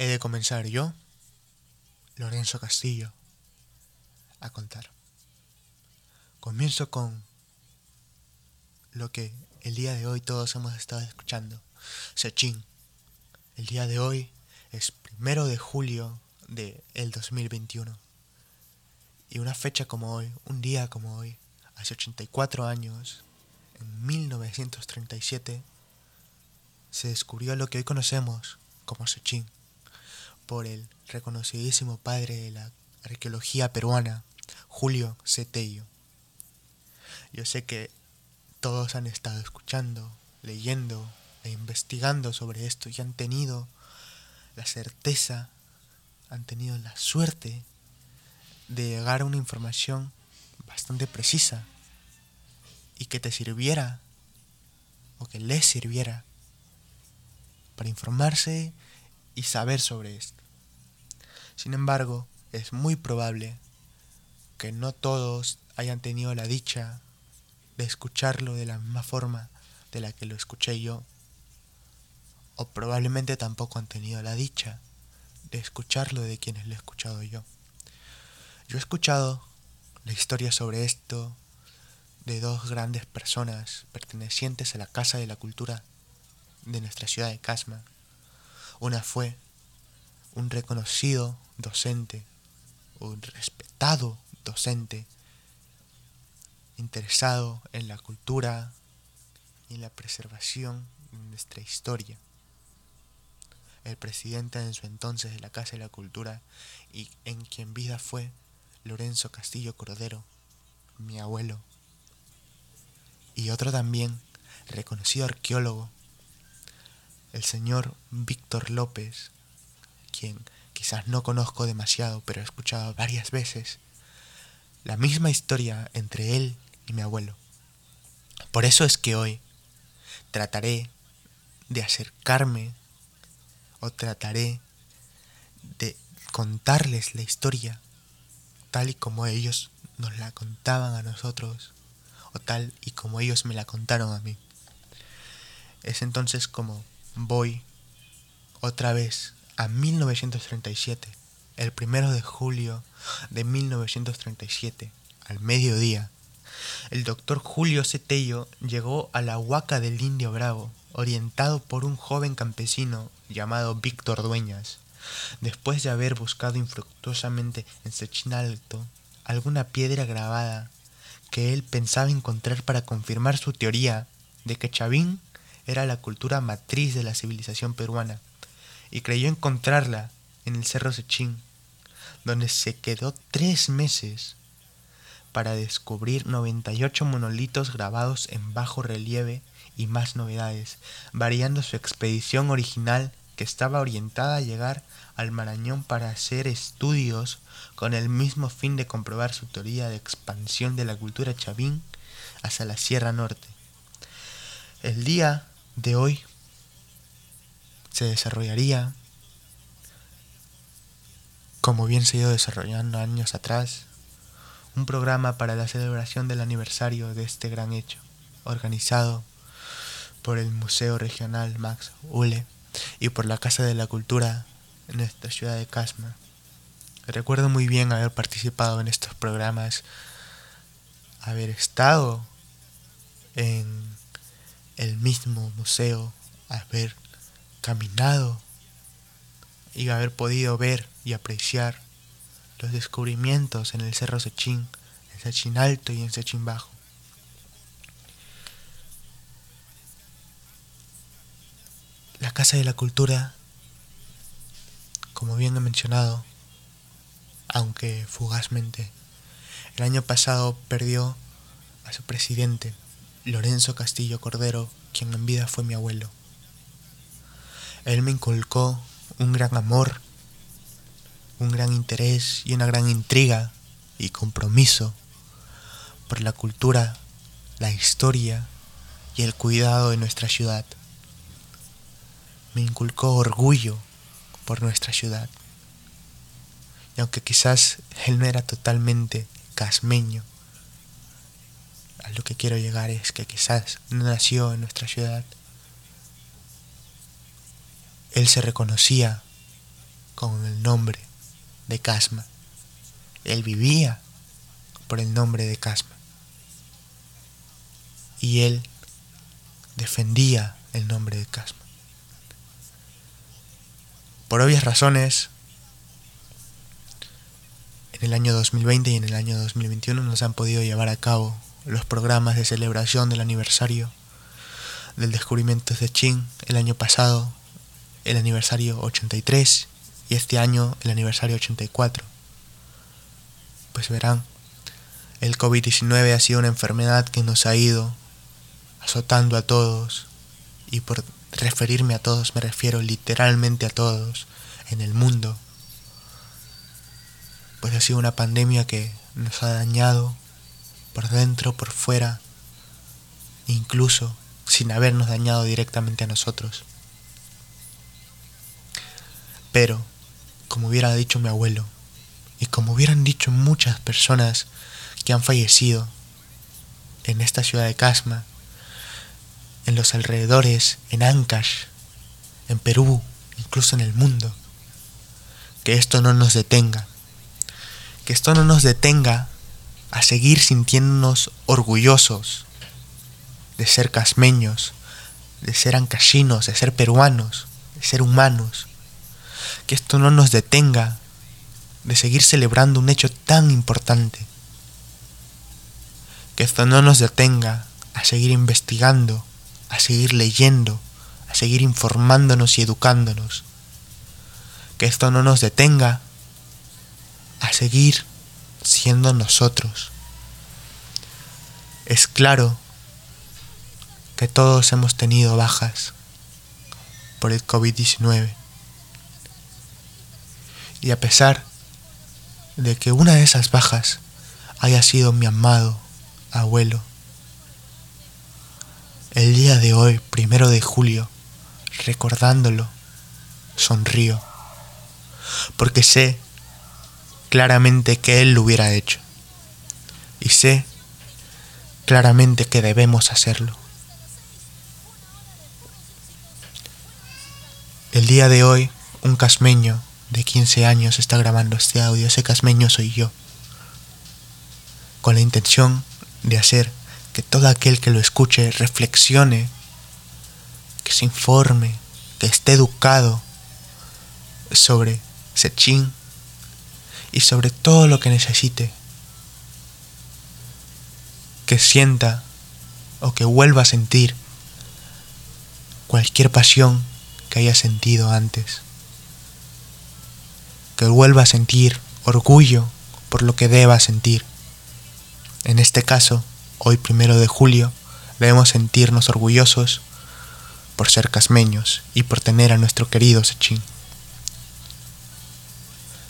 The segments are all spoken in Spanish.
He de comenzar yo, Lorenzo Castillo, a contar. Comienzo con lo que el día de hoy todos hemos estado escuchando. Sechín. El día de hoy es primero de julio del el 2021. Y una fecha como hoy, un día como hoy, hace 84 años, en 1937, se descubrió lo que hoy conocemos como Sechín por el reconocidísimo padre de la arqueología peruana, Julio Cetello. Yo sé que todos han estado escuchando, leyendo e investigando sobre esto y han tenido la certeza, han tenido la suerte de llegar a una información bastante precisa y que te sirviera o que les sirviera para informarse y saber sobre esto. Sin embargo, es muy probable que no todos hayan tenido la dicha de escucharlo de la misma forma de la que lo escuché yo, o probablemente tampoco han tenido la dicha de escucharlo de quienes lo he escuchado yo. Yo he escuchado la historia sobre esto de dos grandes personas pertenecientes a la Casa de la Cultura de nuestra ciudad de Casma, una fue un reconocido docente, un respetado docente, interesado en la cultura y en la preservación de nuestra historia. El presidente en su entonces de la Casa de la Cultura y en quien vida fue Lorenzo Castillo Cordero, mi abuelo. Y otro también, reconocido arqueólogo, el señor Víctor López, quien quizás no conozco demasiado, pero he escuchado varias veces la misma historia entre él y mi abuelo. Por eso es que hoy trataré de acercarme o trataré de contarles la historia tal y como ellos nos la contaban a nosotros o tal y como ellos me la contaron a mí. Es entonces como voy otra vez a 1937, el primero de julio de 1937, al mediodía. El doctor Julio Cetello llegó a la huaca del Indio Bravo, orientado por un joven campesino llamado Víctor Dueñas. Después de haber buscado infructuosamente en Sechinalto alguna piedra grabada que él pensaba encontrar para confirmar su teoría de que Chavín era la cultura matriz de la civilización peruana, y creyó encontrarla en el Cerro Sechín, donde se quedó tres meses para descubrir 98 monolitos grabados en bajo relieve y más novedades, variando su expedición original que estaba orientada a llegar al Marañón para hacer estudios con el mismo fin de comprobar su teoría de expansión de la cultura chavín hacia la Sierra Norte. El día de hoy se desarrollaría, como bien se ha ido desarrollando años atrás, un programa para la celebración del aniversario de este gran hecho, organizado por el Museo Regional Max Ule y por la Casa de la Cultura en nuestra ciudad de Casma. Recuerdo muy bien haber participado en estos programas, haber estado en el mismo museo, haber caminado y haber podido ver y apreciar los descubrimientos en el Cerro Sechín, en Sechín Alto y en Sechín Bajo. La Casa de la Cultura, como bien he mencionado, aunque fugazmente, el año pasado perdió a su presidente, Lorenzo Castillo Cordero, quien en vida fue mi abuelo. Él me inculcó un gran amor, un gran interés y una gran intriga y compromiso por la cultura, la historia y el cuidado de nuestra ciudad. Me inculcó orgullo por nuestra ciudad. Y aunque quizás él no era totalmente casmeño, a lo que quiero llegar es que quizás no nació en nuestra ciudad. Él se reconocía con el nombre de Casma. Él vivía por el nombre de Casma. Y él defendía el nombre de Casma. Por obvias razones, en el año 2020 y en el año 2021 no se han podido llevar a cabo los programas de celebración del aniversario del descubrimiento de Chin el año pasado, el aniversario 83 y este año el aniversario 84. Pues verán, el COVID-19 ha sido una enfermedad que nos ha ido azotando a todos y por referirme a todos me refiero literalmente a todos en el mundo. Pues ha sido una pandemia que nos ha dañado por dentro, por fuera, incluso sin habernos dañado directamente a nosotros. Pero, como hubiera dicho mi abuelo, y como hubieran dicho muchas personas que han fallecido en esta ciudad de Casma, en los alrededores, en Ancash, en Perú, incluso en el mundo, que esto no nos detenga, que esto no nos detenga a seguir sintiéndonos orgullosos de ser casmeños, de ser ancachinos, de ser peruanos, de ser humanos. Que esto no nos detenga de seguir celebrando un hecho tan importante. Que esto no nos detenga a seguir investigando, a seguir leyendo, a seguir informándonos y educándonos. Que esto no nos detenga a seguir siendo nosotros. Es claro que todos hemos tenido bajas por el COVID-19. Y a pesar de que una de esas bajas haya sido mi amado abuelo, el día de hoy, primero de julio, recordándolo, sonrío, porque sé claramente que él lo hubiera hecho, y sé claramente que debemos hacerlo. El día de hoy, un casmeño de 15 años está grabando este audio. Ese casmeño soy yo. Con la intención de hacer que todo aquel que lo escuche reflexione, que se informe, que esté educado sobre Sechín y sobre todo lo que necesite. Que sienta o que vuelva a sentir cualquier pasión que haya sentido antes. Que vuelva a sentir orgullo por lo que deba sentir. En este caso, hoy primero de julio, debemos sentirnos orgullosos por ser casmeños y por tener a nuestro querido Sechín.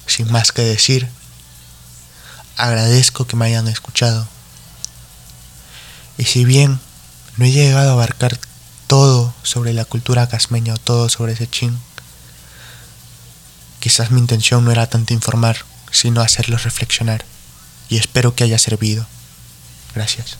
Sin más que decir, agradezco que me hayan escuchado. Y si bien no he llegado a abarcar todo sobre la cultura casmeña o todo sobre ese chin. Quizás mi intención no era tanto informar, sino hacerlos reflexionar. Y espero que haya servido. Gracias.